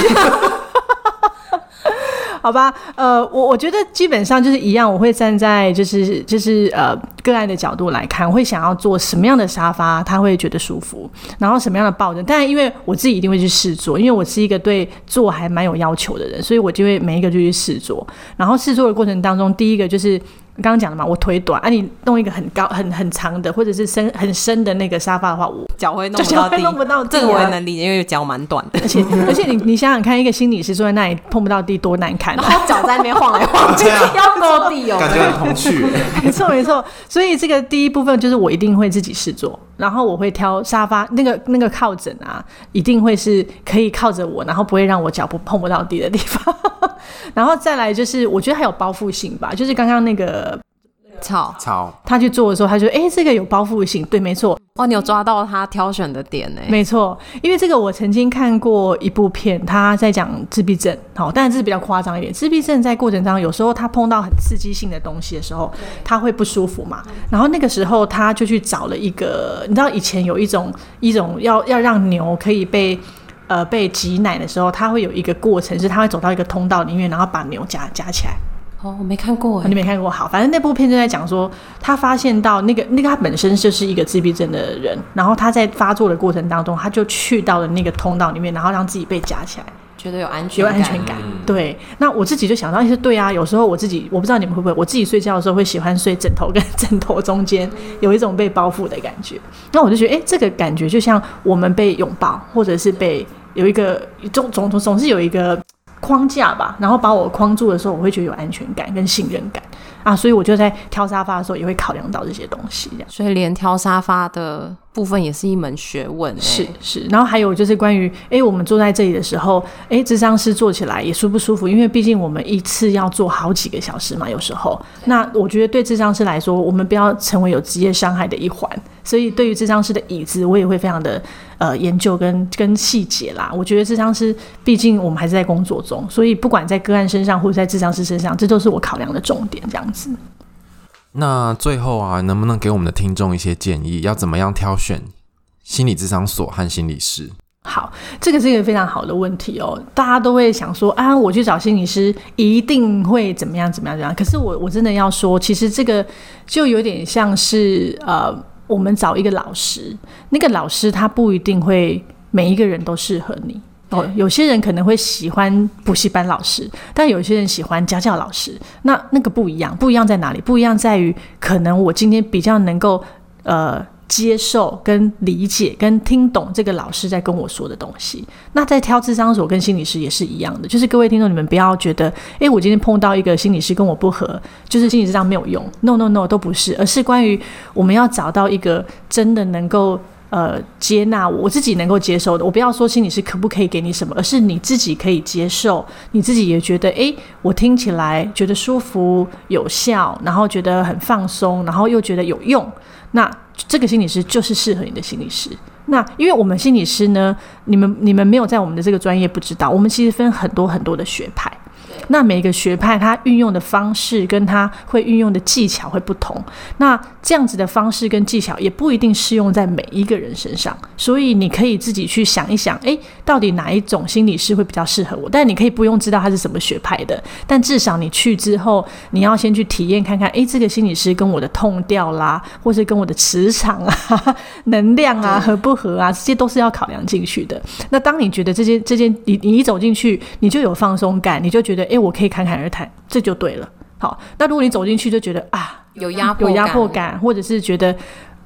好吧，呃，我我觉得基本上就是一样，我会站在就是就是呃个案的角度来看，我会想要坐什么样的沙发，他会觉得舒服，然后什么样的抱枕。但因为我自己一定会去试坐，因为我是一个对坐还蛮有要求的人，所以我就会每一个就去试坐。然后试坐的过程当中，第一个就是。刚刚讲的嘛，我腿短，啊，你弄一个很高、很很长的，或者是深很深的那个沙发的话，我脚会弄不到地，弄不到地，这个我也能理解，因为脚蛮短的，而且而且你你想想看，一个心理师坐在那里碰不到地多难看，啊，然后脚在那边晃来晃去，要落地哦，感觉很童趣。没错没错，所以这个第一部分就是我一定会自己试坐，然后我会挑沙发那个那个靠枕啊，一定会是可以靠着我，然后不会让我脚不碰不到地的地方，然后再来就是我觉得还有包覆性吧，就是刚刚那个。草草，草他去做的时候，他就哎、欸，这个有包覆性，对，没错。哦，你有抓到他挑选的点呢？没错，因为这个我曾经看过一部片，他在讲自闭症，好，但是这是比较夸张一点。自闭症在过程当中，有时候他碰到很刺激性的东西的时候，他会不舒服嘛。然后那个时候，他就去找了一个，你知道以前有一种一种要要让牛可以被呃被挤奶的时候，他会有一个过程，是他会走到一个通道里面，然后把牛夹夹起来。哦，我没看过，你没看过。好，反正那部片就在讲说，他发现到那个那个他本身就是一个自闭症的人，然后他在发作的过程当中，他就去到了那个通道里面，然后让自己被夹起来，觉得有安全有安全感。对，那我自己就想到一些，对啊，有时候我自己我不知道你们会不会，我自己睡觉的时候会喜欢睡枕头跟枕头中间有一种被包覆的感觉，那我就觉得，哎，这个感觉就像我们被拥抱，或者是被有一个总总总是有一个。框架吧，然后把我框住的时候，我会觉得有安全感跟信任感啊，所以我就在挑沙发的时候也会考量到这些东西，这样。所以连挑沙发的部分也是一门学问，是是。然后还有就是关于，哎，我们坐在这里的时候，哎，智商师坐起来也舒不舒服？因为毕竟我们一次要坐好几个小时嘛，有时候。那我觉得对智商师来说，我们不要成为有职业伤害的一环。所以，对于智商师的椅子，我也会非常的呃研究跟跟细节啦。我觉得智商师，毕竟我们还是在工作中，所以不管在个案身上或者在智商师身上，这都是我考量的重点。这样子。那最后啊，能不能给我们的听众一些建议，要怎么样挑选心理咨商所和心理师？好，这个是一个非常好的问题哦。大家都会想说啊，我去找心理师一定会怎么样怎么样怎么样。可是我我真的要说，其实这个就有点像是呃。我们找一个老师，那个老师他不一定会每一个人都适合你哦。有些人可能会喜欢补习班老师，但有些人喜欢家教老师。那那个不一样，不一样在哪里？不一样在于，可能我今天比较能够呃接受、跟理解、跟听懂这个老师在跟我说的东西。那在挑智商所跟心理师也是一样的，就是各位听众，你们不要觉得，诶，我今天碰到一个心理师跟我不合，就是心理智商没有用。No No No，都不是，而是关于我们要找到一个真的能够。呃，接纳我，我自己能够接受的，我不要说心理师可不可以给你什么，而是你自己可以接受，你自己也觉得，诶，我听起来觉得舒服、有效，然后觉得很放松，然后又觉得有用，那这个心理师就是适合你的心理师。那因为我们心理师呢，你们你们没有在我们的这个专业不知道，我们其实分很多很多的学派。那每个学派它运用的方式跟它会运用的技巧会不同，那这样子的方式跟技巧也不一定适用在每一个人身上，所以你可以自己去想一想，诶，到底哪一种心理师会比较适合我？但你可以不用知道他是什么学派的，但至少你去之后，你要先去体验看看，诶，这个心理师跟我的痛调啦，或是跟我的磁场啊、能量啊合不合啊，这些都是要考量进去的。那当你觉得这些这些你你一走进去，你就有放松感，你就觉得。哎，我可以侃侃而谈，这就对了。好，那如果你走进去就觉得啊，有压迫有压迫感，或者是觉得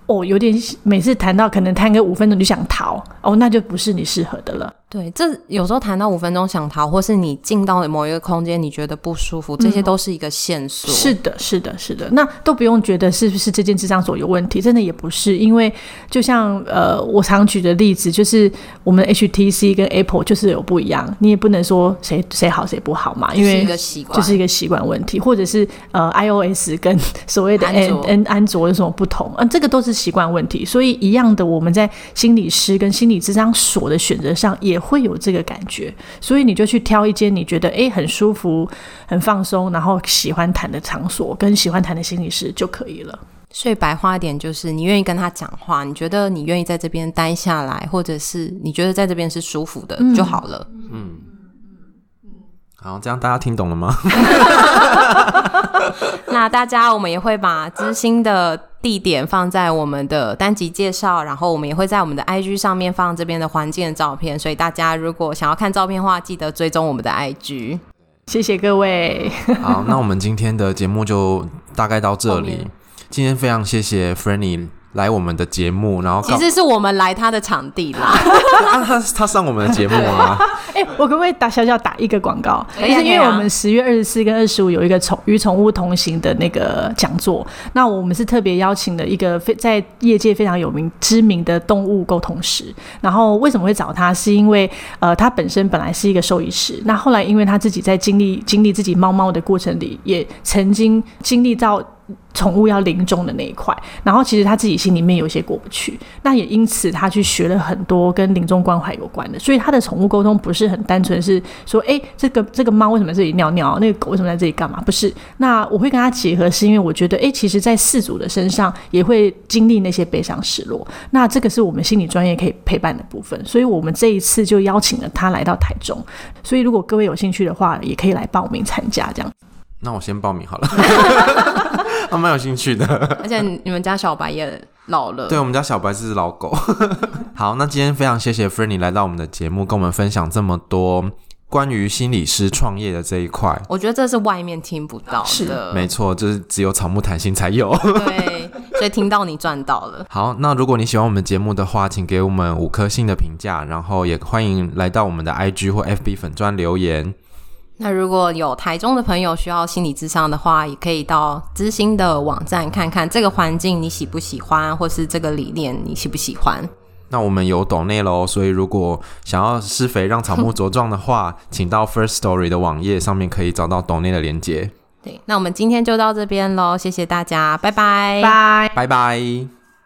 哦，有点每次谈到可能谈个五分钟就想逃，哦，那就不是你适合的了。对，这有时候谈到五分钟想逃，或是你进到了某一个空间，你觉得不舒服，这些都是一个线索。嗯、是的，是的，是的。那都不用觉得是不是这件智商所有问题，真的也不是。因为就像呃，我常举的例子，就是我们 HTC 跟 Apple 就是有不一样，你也不能说谁谁好谁不好嘛，因为就是一个习惯，就是一个习惯问题，或者是呃 iOS 跟 所谓的 N 安卓 N 安卓有什么不同？嗯、呃，这个都是习惯问题。所以一样的，我们在心理师跟心理智商所的选择上也。会有这个感觉，所以你就去挑一间你觉得诶很舒服、很放松，然后喜欢谈的场所，跟喜欢谈的心理师就可以了。所以白话一点就是，你愿意跟他讲话，你觉得你愿意在这边待下来，或者是你觉得在这边是舒服的就好了。嗯，好，这样大家听懂了吗？那大家，我们也会把知心的地点放在我们的单集介绍，然后我们也会在我们的 IG 上面放这边的环境的照片。所以大家如果想要看照片的话，记得追踪我们的 IG。谢谢各位。好，那我们今天的节目就大概到这里。今天非常谢谢 Frannie。来我们的节目，然后其实是我们来他的场地啦。他他他上我们的节目啊？哎、欸，我可不可以打小小打一个广告？就是因为我们十月二十四跟二十五有一个宠与宠物同行的那个讲座，那我们是特别邀请了一个非在业界非常有名知名的动物沟通师。然后为什么会找他？是因为呃，他本身本来是一个兽医师，那后来因为他自己在经历经历自己猫猫的过程里，也曾经经历到。宠物要临终的那一块，然后其实他自己心里面有些过不去，那也因此他去学了很多跟临终关怀有关的，所以他的宠物沟通不是很单纯是说，哎，这个这个猫为什么在这里尿尿，那个狗为什么在这里干嘛？不是，那我会跟他结合，是因为我觉得，哎，其实，在四组的身上也会经历那些悲伤失落，那这个是我们心理专业可以陪伴的部分，所以我们这一次就邀请了他来到台中，所以如果各位有兴趣的话，也可以来报名参加这样。那我先报名好了，他蛮有兴趣的。而且你们家小白也老了，对，我们家小白是老狗。好，那今天非常谢谢 Frenny 来到我们的节目，跟我们分享这么多关于心理师创业的这一块。我觉得这是外面听不到的，是的，没错，就是只有草木谈心才有。对，所以听到你赚到了。好，那如果你喜欢我们节目的话，请给我们五颗星的评价，然后也欢迎来到我们的 IG 或 FB 粉专留言。那如果有台中的朋友需要心理咨商的话，也可以到知心的网站看看这个环境你喜不喜欢，或是这个理念你喜不喜欢。那我们有抖内喽，所以如果想要施肥让草木茁壮的话，请到 First Story 的网页上面可以找到抖内的连接。对，那我们今天就到这边喽，谢谢大家，拜拜，拜拜 bye，拜拜。